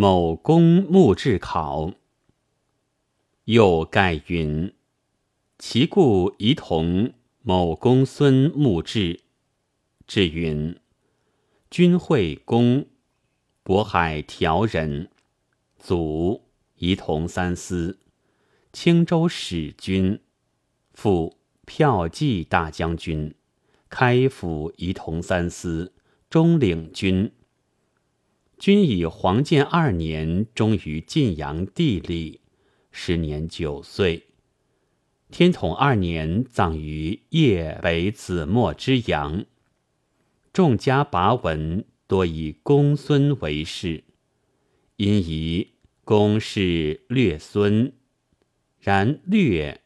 某公墓志考。又盖云：其故宜同某公孙墓志。志云：君惠公，渤海条人，祖仪同三司，青州使君，父骠骑大将军，开府仪同三司，中领军。君以黄建二年终于晋阳地里。时年九岁，天统二年葬于邺北子墨之阳。众家跋文多以公孙为氏，因以公是略孙，然略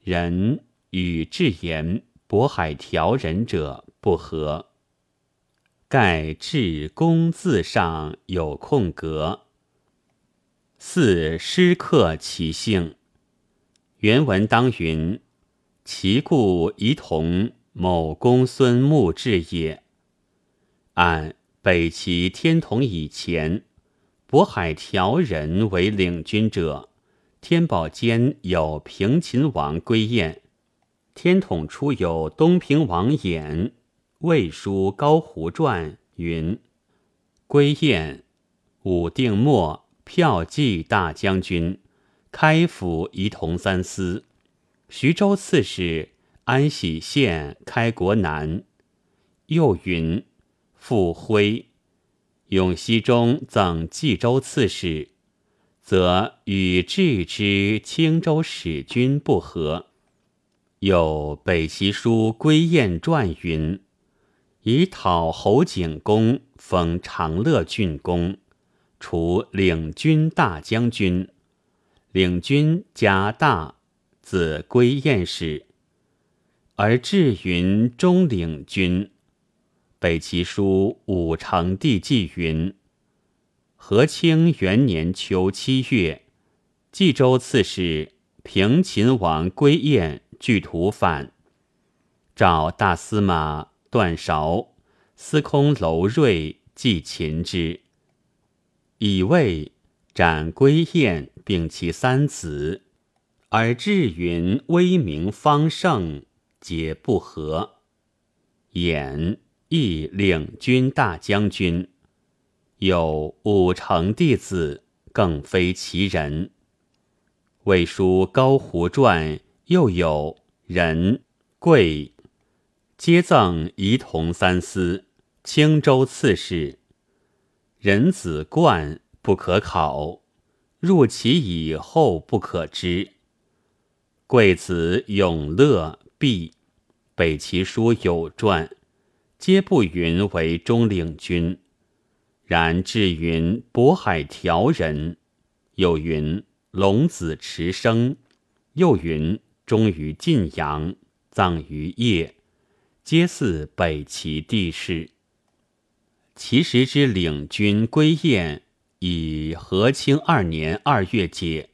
人与至言渤海条人者不合。盖至公字上有空格。四诗刻其姓，原文当云：“其故宜同某公孙墓志也。”按北齐天统以前，渤海条人为领军者，天宝间有平秦王归燕，天统初有东平王衍，魏书高胡传云：“归燕，武定末。”骠骑大将军，开府仪同三司，徐州刺史，安喜县开国南。又云：傅辉，永熙中赠冀州刺史，则与至之青州使君不和。又北齐书归燕传云：以讨侯景公，封长乐郡公。除领军大将军，领军加大，子归燕氏，而至云中领军。北齐书武成帝纪云：和清元年秋七月，冀州刺史平秦王归燕据土反，召大司马断韶、司空楼瑞继秦之。以为斩归燕，并其三子，而至云威名方盛，皆不和。衍亦领军大将军，有武成弟子，更非其人。魏书高胡传又有人贵，皆赠仪同三司、青州刺史。人子冠不可考，入其以后不可知。贵子永乐毕，北齐书有传，皆不云为中领军。然至云渤海条人，又云龙子持生，又云终于晋阳，葬于邺，皆似北齐地势。其时之领军归燕，以和清二年二月解。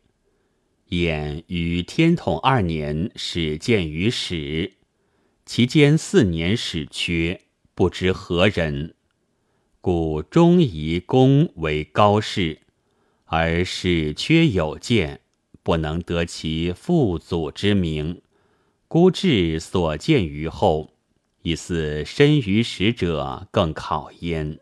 燕于天统二年始见于史，其间四年始缺，不知何人，故终以公为高士，而史缺有见，不能得其父祖之名，孤至所见于后。以似身于食者更考焉。